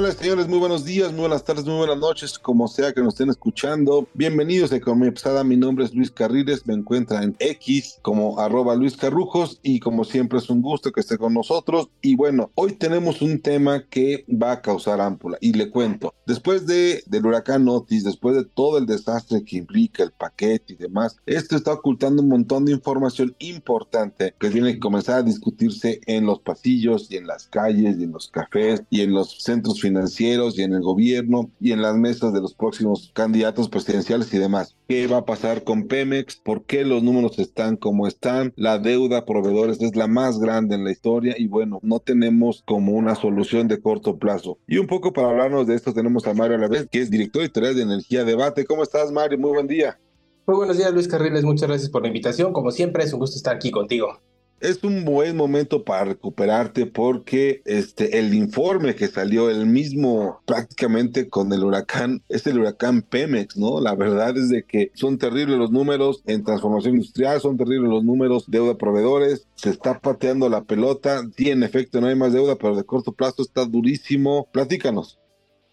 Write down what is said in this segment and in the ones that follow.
Señoras, señores, muy buenos días, muy buenas tardes, muy buenas noches, como sea que nos estén escuchando. Bienvenidos a Economía Pesada, mi nombre es Luis Carriles, me encuentra en X como arroba Luis Carrujos y como siempre es un gusto que esté con nosotros. Y bueno, hoy tenemos un tema que va a causar ámpula y le cuento, después de, del huracán Otis, después de todo el desastre que implica el paquete y demás, esto está ocultando un montón de información importante que tiene que comenzar a discutirse en los pasillos y en las calles y en los cafés y en los centros financieros y en el gobierno y en las mesas de los próximos candidatos presidenciales y demás. ¿Qué va a pasar con Pemex? ¿Por qué los números están como están? La deuda a proveedores es la más grande en la historia y bueno, no tenemos como una solución de corto plazo. Y un poco para hablarnos de esto tenemos a Mario Alavés, que es director editorial de Energía Debate. ¿Cómo estás, Mario? Muy buen día. Muy buenos días, Luis Carriles. Muchas gracias por la invitación. Como siempre, es un gusto estar aquí contigo es un buen momento para recuperarte porque este el informe que salió el mismo prácticamente con el huracán es el huracán Pemex, ¿no? La verdad es de que son terribles los números en transformación industrial, son terribles los números de deuda proveedores, se está pateando la pelota, sí en efecto no hay más deuda, pero de corto plazo está durísimo. Platícanos.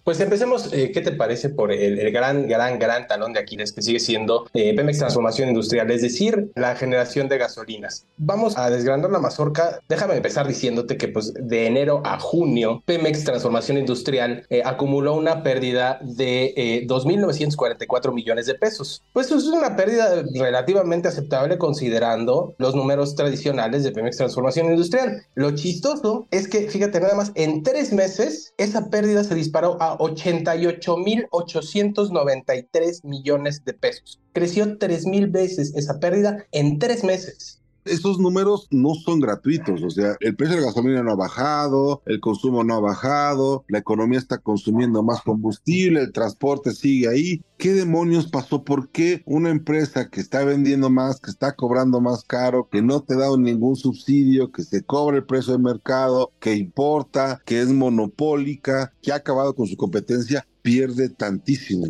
Pues empecemos, eh, ¿qué te parece por el, gran, gran, gran talón de Aquiles que sigue siendo eh, Pemex Transformación Industrial, es decir, la generación de gasolinas? Vamos a desgranar la mazorca. Déjame empezar diciéndote que pues de enero a junio, Pemex Transformación Industrial eh, acumuló una pérdida de 2.944 millones de pesos. Pues eso es una pérdida relativamente aceptable considerando los números tradicionales de Pemex Transformación Industrial. Lo chistoso es que, fíjate, nada más, en tres meses esa pérdida se disparó a 88.893 millones de pesos. Creció 3.000 veces esa pérdida en tres meses esos números no son gratuitos, o sea, el precio de la gasolina no ha bajado, el consumo no ha bajado, la economía está consumiendo más combustible, el transporte sigue ahí. ¿Qué demonios pasó? ¿Por qué una empresa que está vendiendo más, que está cobrando más caro, que no te da ningún subsidio, que se cobra el precio de mercado, que importa, que es monopólica, que ha acabado con su competencia, pierde tantísimo?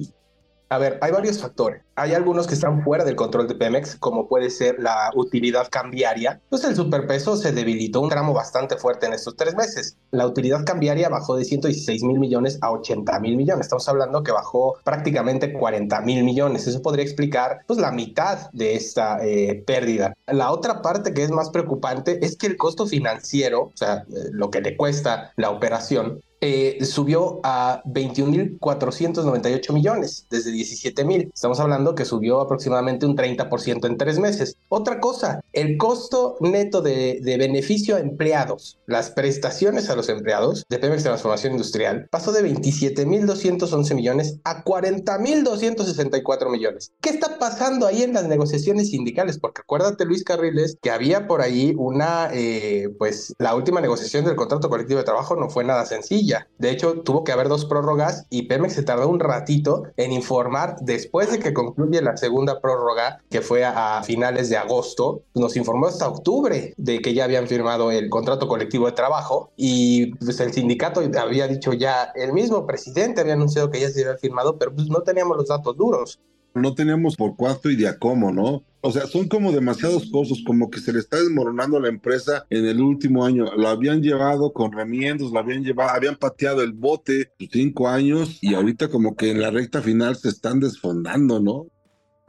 A ver, hay varios factores. Hay algunos que están fuera del control de Pemex, como puede ser la utilidad cambiaria. Pues el superpeso se debilitó un tramo bastante fuerte en estos tres meses. La utilidad cambiaria bajó de 116 mil millones a 80 mil millones. Estamos hablando que bajó prácticamente 40 mil millones. Eso podría explicar pues la mitad de esta eh, pérdida. La otra parte que es más preocupante es que el costo financiero, o sea, eh, lo que le cuesta la operación, eh, subió a 21.498 millones desde 17.000. Estamos hablando que subió aproximadamente un 30% en tres meses. Otra cosa, el costo neto de, de, beneficio a empleados, las prestaciones a los empleados de Pemex Transformación Industrial, pasó de 27.211 millones a 40.264 millones. ¿Qué está pasando ahí en las negociaciones sindicales? Porque acuérdate, Luis Carriles, que había por ahí una, eh, pues la última negociación del contrato colectivo de trabajo no fue nada sencilla. De hecho, tuvo que haber dos prórrogas y Pemex se tardó un ratito en informar después de que concluye la segunda prórroga, que fue a, finales de agosto, nos informó hasta octubre de que ya habían firmado el contrato colectivo de trabajo y pues el sindicato había dicho ya, el mismo presidente había anunciado que ya se había firmado, pero pues no teníamos los datos duros. No teníamos por cuánto y de a cómo, ¿no? O sea, son como demasiados costos, como que se le está desmoronando la empresa en el último año. Lo habían llevado con remiendos, lo habían llevado, habían pateado el bote cinco años y ahorita como que en la recta final se están desfondando, ¿no?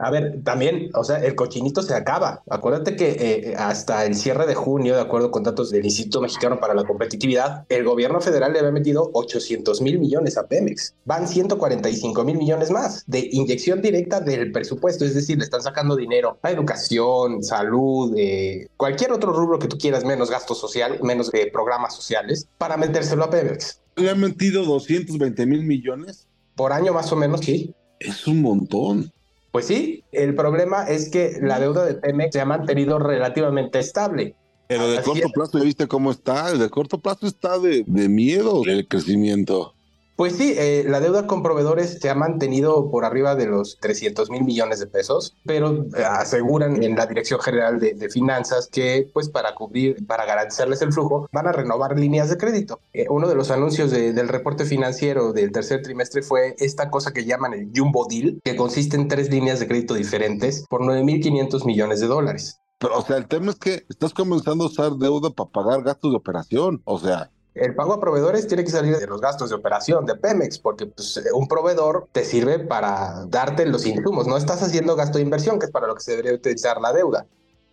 A ver, también, o sea, el cochinito se acaba. Acuérdate que eh, hasta el cierre de junio, de acuerdo con datos del Instituto Mexicano para la Competitividad, el gobierno federal le había metido 800 mil millones a Pemex. Van 145 mil millones más de inyección directa del presupuesto. Es decir, le están sacando dinero a educación, salud, eh, cualquier otro rubro que tú quieras, menos gasto social, menos programas sociales, para metérselo a Pemex. ¿Le han metido 220 mil millones? Por año más o menos, sí. Es un montón. Pues sí, el problema es que la deuda de Pemex se ha mantenido relativamente estable. Pero de corto plazo, ¿ya viste cómo está? De corto plazo está de, de miedo el crecimiento. Pues sí, eh, la deuda con proveedores se ha mantenido por arriba de los 300 mil millones de pesos, pero eh, aseguran en la Dirección General de, Finanzas que, pues, para cubrir, para garantizarles el flujo, van a renovar líneas de crédito. Eh, uno de los anuncios del reporte financiero del tercer trimestre fue esta cosa que llaman el Jumbo Deal, que consiste en tres líneas de crédito diferentes por 9.500 millones de dólares. Pero, o sea, el tema es que estás comenzando a usar deuda para pagar gastos de operación. O sea, el pago a proveedores tiene que salir de los gastos de operación de Pemex, porque pues, un proveedor te sirve para darte los insumos. No estás haciendo gasto de inversión, que es para lo que se debería utilizar la deuda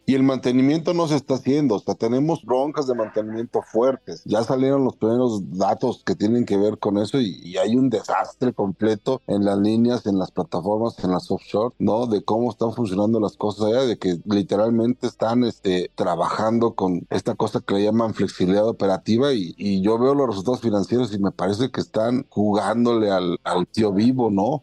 y el mantenimiento no se está haciendo, o sea, tenemos broncas de mantenimiento fuertes. Ya salieron los primeros datos que tienen que ver con eso y, hay un desastre completo en las líneas, en las plataformas, en las offshore, ¿no? De cómo están funcionando las cosas allá, de que literalmente están este, trabajando con esta cosa que le llaman flexibilidad operativa y, y yo veo los resultados financieros y me parece que están jugándole al, al tío vivo, ¿no?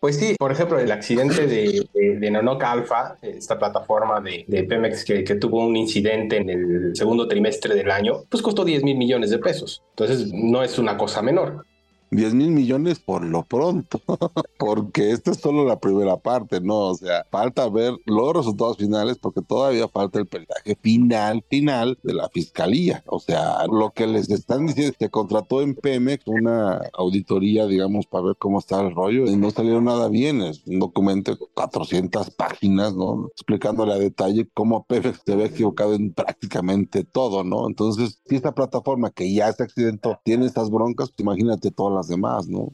Pues sí, por ejemplo, el accidente de, de, Nanoc Alpha, esta plataforma de, de Pemex que, tuvo un incidente en el segundo trimestre del año, pues costó 10 mil millones de pesos. Entonces, no es una cosa menor. 10 mil millones por lo pronto, porque esta es solo la primera parte, ¿no? O sea, falta ver los resultados finales porque todavía falta el peritaje final, final de la fiscalía. O sea, lo que les están diciendo, se contrató en Pemex una auditoría, digamos, para ver cómo está el rollo y no salió nada bien. Es un documento de 400 páginas, ¿no? Explicándole a detalle cómo Pemex se ve equivocado en prácticamente todo, ¿no? Entonces, si esta plataforma que ya se accidentó tiene estas broncas, pues imagínate todas demás, ¿no?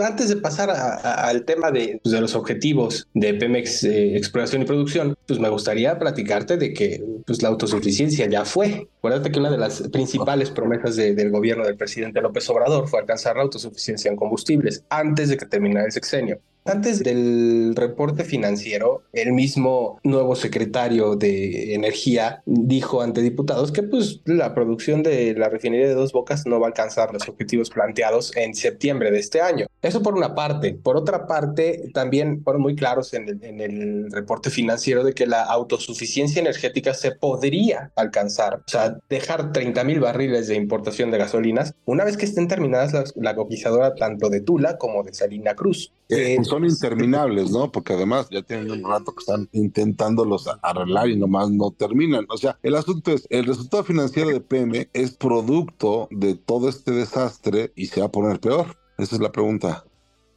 Antes de pasar al tema de, pues, de, los objetivos de Pemex eh, Exploración y Producción, pues me gustaría platicarte de que pues, la autosuficiencia ya fue. Acuérdate que una de las principales promesas del gobierno del presidente López Obrador fue alcanzar la autosuficiencia en combustibles antes de que terminara el sexenio. Antes del reporte financiero, el mismo nuevo secretario de Energía dijo ante diputados que pues la producción de la refinería de Dos Bocas no va a alcanzar los objetivos planteados en septiembre de este año. Eso por una parte. Por otra parte, también fueron muy claros en el, reporte financiero de que la autosuficiencia energética se podría alcanzar. O sea, dejar 30 mil barriles de importación de gasolinas una vez que estén terminadas la cotizadora tanto de Tula como de Salina Cruz. Eh, son interminables, ¿no? Porque además ya tienen un rato que están intentándolos arreglar y nomás no terminan. O sea, el asunto es, el resultado financiero de PM es producto de todo este desastre y se va a poner peor. Esa es la pregunta.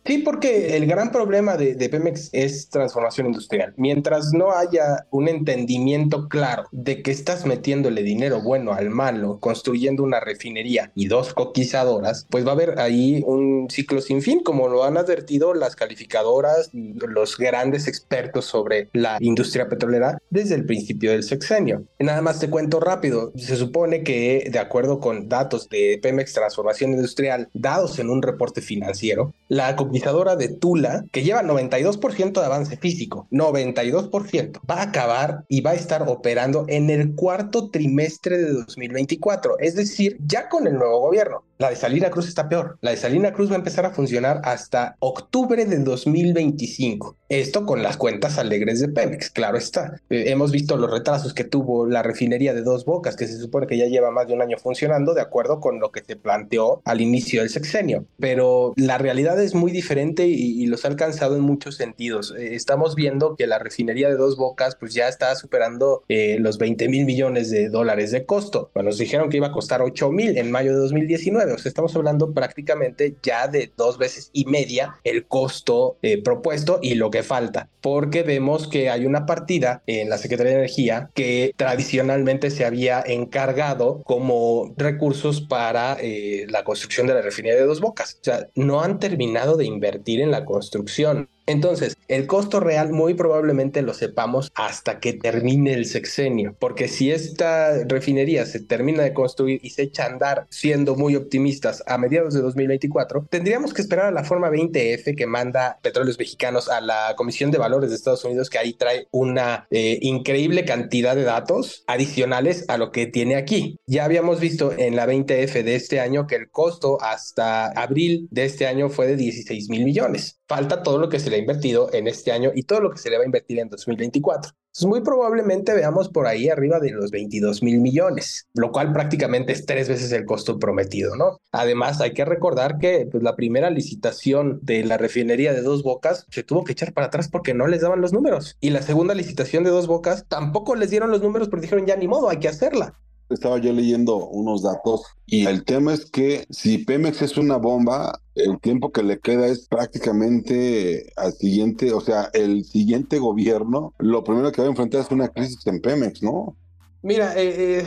Sí, porque el gran problema de, Pemex es transformación industrial. Mientras no haya un entendimiento claro de que estás metiéndole dinero bueno al malo, construyendo una refinería y dos coquizadoras, pues va a haber ahí un ciclo sin fin, como lo han advertido las calificadoras, los grandes expertos sobre la industria petrolera desde el principio del sexenio. Nada más te cuento rápido, se supone que de acuerdo con datos de Pemex Transformación Industrial dados en un reporte financiero, la de Tula, que lleva 92% de avance físico, 92%, va a acabar y va a estar operando en el cuarto trimestre de 2024, es decir, ya con el nuevo gobierno. La de Salina Cruz está peor. La de Salina Cruz va a empezar a funcionar hasta octubre del 2025. Esto con las cuentas alegres de Pemex, claro está. Eh, hemos visto los retrasos que tuvo la refinería de Dos Bocas, que se supone que ya lleva más de un año funcionando, de acuerdo con lo que se planteó al inicio del sexenio. Pero la realidad es muy diferente y, los ha alcanzado en muchos sentidos. Eh, estamos viendo que la refinería de Dos Bocas pues ya está superando eh, los 20 mil millones de dólares de costo. Bueno, nos dijeron que iba a costar 8 mil en mayo de 2019 estamos hablando prácticamente ya de dos veces y media el costo eh, propuesto y lo que falta, porque vemos que hay una partida en la Secretaría de Energía que tradicionalmente se había encargado como recursos para eh, la construcción de la refinería de Dos Bocas. O sea, no han terminado de invertir en la construcción. Entonces, el costo real muy probablemente lo sepamos hasta que termine el sexenio, porque si esta refinería se termina de construir y se echa a andar siendo muy optimistas a mediados de 2024, tendríamos que esperar a la forma 20F que manda Petróleos Mexicanos a la Comisión de Valores de Estados Unidos, que ahí trae una eh, increíble cantidad de datos adicionales a lo que tiene aquí. Ya habíamos visto en la 20F de este año que el costo hasta abril de este año fue de 16 mil millones. Falta todo lo que se le ha invertido en este año y todo lo que se le va a invertir en 2024. Entonces, muy probablemente veamos por ahí arriba de los 22 mil millones, lo cual prácticamente es tres veces el costo prometido, ¿no? Además, hay que recordar que pues, la primera licitación de la refinería de Dos Bocas se tuvo que echar para atrás porque no les daban los números. Y la segunda licitación de Dos Bocas tampoco les dieron los números porque dijeron ya ni modo, hay que hacerla. Estaba yo leyendo unos datos y el tema es que si Pemex es una bomba, el tiempo que le queda es prácticamente al siguiente, o sea, el siguiente gobierno, lo primero que va a enfrentar es una crisis en Pemex, ¿no? Mira, eh, eh,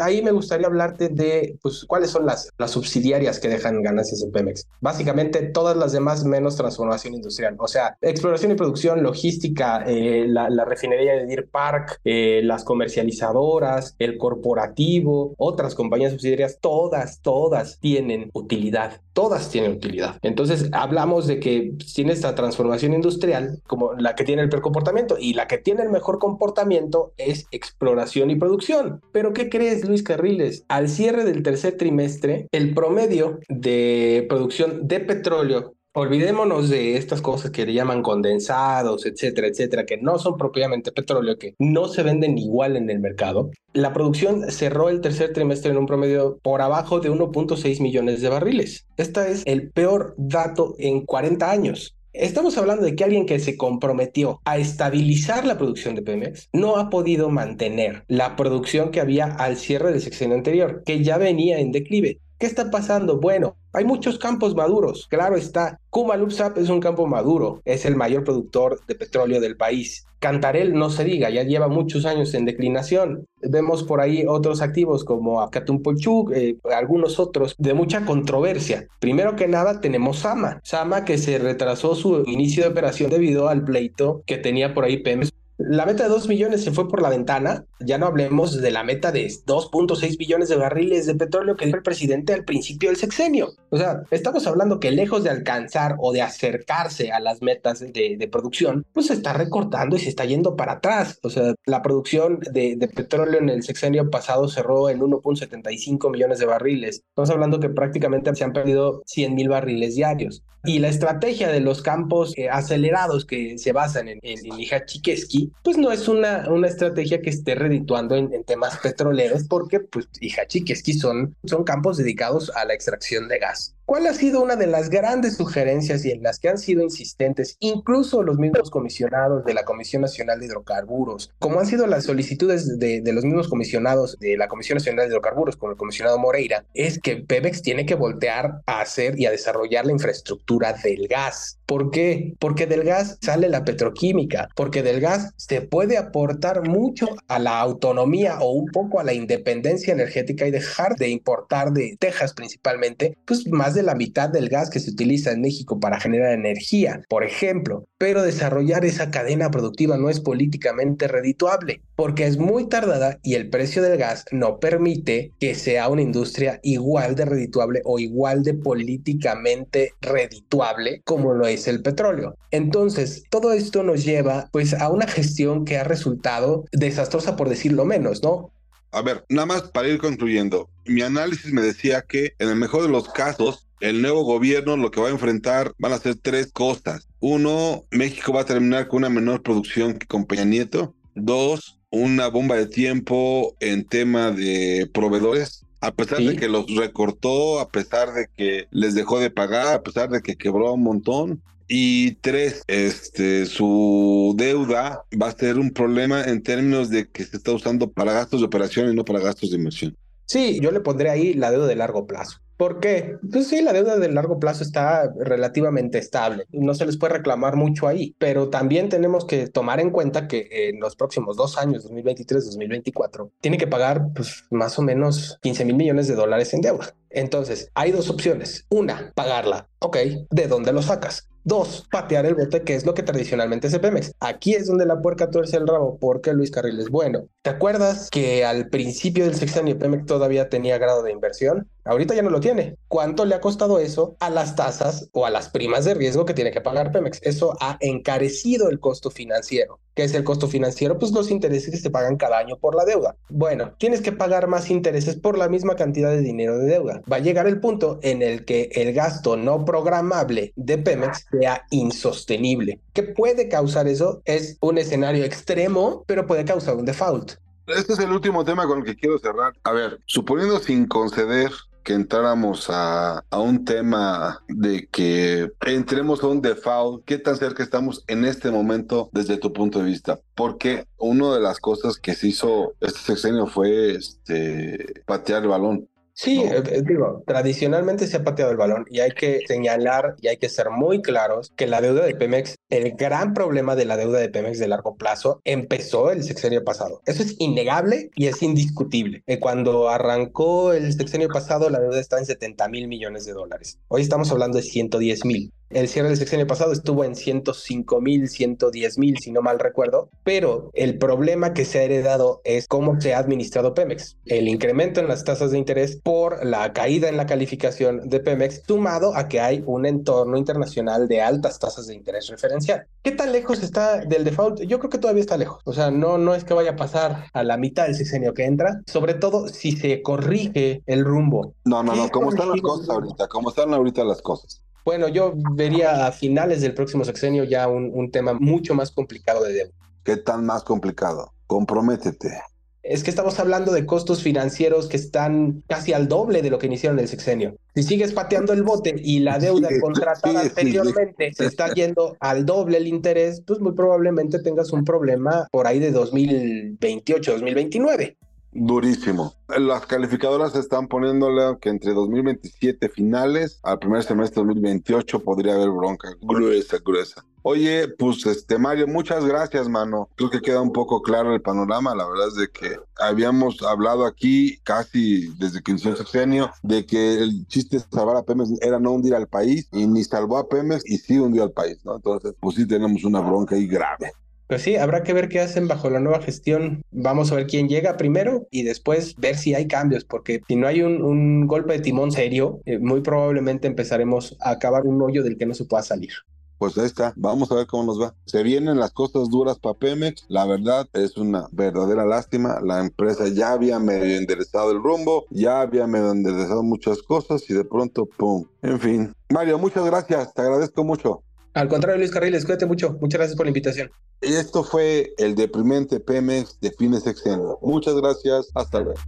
ahí me gustaría hablarte de pues, cuáles son las, las subsidiarias que dejan ganancias en Pemex. Básicamente todas las demás menos transformación industrial. O sea, exploración y producción, logística, eh, la, refinería de Deer Park, las comercializadoras, el corporativo, otras compañías subsidiarias, todas, todas tienen utilidad. Todas tienen utilidad. Entonces, hablamos de que tiene esta transformación industrial como la que tiene el peor comportamiento y la que tiene el mejor comportamiento es exploración y producción. Pero ¿qué crees, Luis Carriles? Al cierre del tercer trimestre, el promedio de producción de petróleo Olvidémonos de estas cosas que le llaman condensados, etcétera, etcétera, que no son propiamente petróleo, que no se venden igual en el mercado. La producción cerró el tercer trimestre en un promedio por abajo de 1.6 millones de barriles. Este es el peor dato en 40 años. Estamos hablando de que alguien que se comprometió a estabilizar la producción de Pemex no ha podido mantener la producción que había al cierre del sexenio anterior, que ya venía en declive. ¿Qué está pasando? Bueno, hay muchos campos maduros, claro está. Kumalupsap es un campo maduro, es el mayor productor de petróleo del país. Cantarel, no se diga, ya lleva muchos años en declinación. Vemos por ahí otros activos como Acatumpochuk, eh, algunos otros de mucha controversia. Primero que nada tenemos Sama. Sama que se retrasó su inicio de operación debido al pleito que tenía por ahí Pemex la meta de 2 millones se fue por la ventana. Ya no hablemos de la meta de 2.6 billones de barriles de petróleo que dijo el presidente al principio del sexenio. O sea, estamos hablando que lejos de alcanzar o de acercarse a las metas de, producción, pues se está recortando y se está yendo para atrás. O sea, la producción de, de petróleo en el sexenio pasado cerró en 1.75 millones de barriles. Estamos hablando que prácticamente se han perdido 100 mil barriles diarios. Y la estrategia de los campos eh, acelerados que se basan en, en, en pues no es una, una estrategia que esté redituando en, temas petroleros, porque pues Ihachiquesqui son, son campos dedicados a la extracción de gas. ¿Cuál ha sido una de las grandes sugerencias y en las que han sido insistentes incluso los mismos comisionados de la Comisión Nacional de Hidrocarburos, como han sido las solicitudes de, de, los mismos comisionados de la Comisión Nacional de Hidrocarburos, como el comisionado Moreira, es que Pemex tiene que voltear a hacer y a desarrollar la infraestructura del gas. ¿Por qué? Porque del gas sale la petroquímica, porque del gas se puede aportar mucho a la autonomía o un poco a la independencia energética y dejar de importar de Texas principalmente, pues más de la mitad del gas que se utiliza en México para generar energía, por ejemplo, pero desarrollar esa cadena productiva no es políticamente redituable porque es muy tardada y el precio del gas no permite que sea una industria igual de redituable o igual de políticamente redituable como lo es el petróleo. Entonces, todo esto nos lleva pues a una gestión que ha resultado desastrosa por decirlo menos, ¿no? A ver, nada más para ir concluyendo, mi análisis me decía que en el mejor de los casos, el nuevo gobierno lo que va a enfrentar van a ser tres cosas. Uno, México va a terminar con una menor producción que con Peña Nieto. Dos, una bomba de tiempo en tema de proveedores. A pesar ¿Sí? de que los recortó, a pesar de que les dejó de pagar, a pesar de que quebró un montón, y tres, este, su deuda va a ser un problema en términos de que se está usando para gastos de operación y no para gastos de inversión. Sí, yo le pondré ahí la deuda de largo plazo. ¿Por qué? Pues sí, la deuda de largo plazo está relativamente estable. No se les puede reclamar mucho ahí, pero también tenemos que tomar en cuenta que en los próximos dos años, 2023-2024, tiene que pagar pues, más o menos 15 mil millones de dólares en deuda. Entonces, hay dos opciones. Una, pagarla. Ok, ¿de dónde lo sacas? Dos, patear el bote, que es lo que tradicionalmente hace Pemex. Aquí es donde la puerca tuerce el rabo, porque Luis Carril es bueno. ¿Te acuerdas que al principio del sexenio Pemex todavía tenía grado de inversión? Ahorita ya no lo tiene. ¿Cuánto le ha costado eso a las tasas o a las primas de riesgo que tiene que pagar Pemex? Eso ha encarecido el costo financiero. ¿Qué es el costo financiero? Pues los intereses que se pagan cada año por la deuda. Bueno, tienes que pagar más intereses por la misma cantidad de dinero de deuda. Va a llegar el punto en el que el gasto no programable de Pemex sea insostenible. ¿Qué puede causar eso? Es un escenario extremo, pero puede causar un default. Este es el último tema con el que quiero cerrar. A ver, suponiendo sin conceder que entráramos a, a, un tema de que entremos a un default, ¿qué tan cerca estamos en este momento desde tu punto de vista? Porque una de las cosas que se hizo este sexenio fue este, patear el balón. Sí, eh, eh, digo, tradicionalmente se ha pateado el balón y hay que señalar y hay que ser muy claros que la deuda de Pemex, el gran problema de la deuda de Pemex de largo plazo empezó el sexenio pasado. Eso es innegable y es indiscutible. Eh, cuando arrancó el sexenio pasado, la deuda estaba en 70 mil millones de dólares. Hoy estamos hablando de 110 mil. El cierre del sexenio pasado estuvo en 105 mil, 110 mil, si no mal recuerdo, pero el problema que se ha heredado es cómo se ha administrado Pemex. El incremento en las tasas de interés por la caída en la calificación de Pemex, sumado a que hay un entorno internacional de altas tasas de interés referencial. ¿Qué tan lejos está del default? Yo creo que todavía está lejos. O sea, no, no es que vaya a pasar a la mitad del sexenio que entra, sobre todo si se corrige el rumbo. No, no, no, ¿cómo están las cosas ahorita? ¿Cómo están ahorita las cosas? Bueno, yo vería a finales del próximo sexenio ya un, un, tema mucho más complicado de deuda. ¿Qué tan más complicado? Comprométete. Es que estamos hablando de costos financieros que están casi al doble de lo que iniciaron el sexenio. Si sigues pateando el bote y la deuda sí, contratada sí, anteriormente sí, se está yendo al doble el interés, pues muy probablemente tengas un problema por ahí de 2028, 2029 durísimo. Las calificadoras están poniéndole que entre 2027 finales al primer semestre de 2028 podría haber bronca gruesa, gruesa. Oye, pues este Mario, muchas gracias, mano. Creo que queda un poco claro el panorama. La verdad es de que habíamos hablado aquí casi desde que inició el sexenio de que el chiste de salvar a Pemex era no hundir al país y ni salvó a Pemex y sí hundió al país, ¿no? Entonces, pues sí tenemos una bronca ahí grave. Pues sí, habrá que ver qué hacen bajo la nueva gestión. Vamos a ver quién llega primero y después ver si hay cambios, porque si no hay un, golpe de timón serio, eh, muy probablemente empezaremos a acabar un hoyo del que no se pueda salir. Pues ahí está, vamos a ver cómo nos va. Se vienen las cosas duras para Pemex, la verdad es una verdadera lástima, la empresa ya había medio enderezado el rumbo, ya había medio enderezado muchas cosas y de pronto, ¡pum! En fin. Mario, muchas gracias, te agradezco mucho. Al contrario, Luis Carriles, cuídate mucho. Muchas gracias por la invitación. Y esto fue el deprimente Pemex de fines sexenio. Muchas gracias. Hasta luego.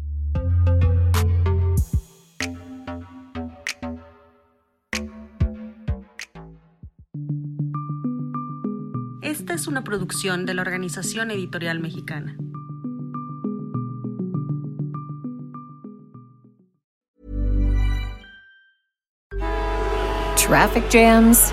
Esta es una producción de la Organización Editorial Mexicana. Traffic jams,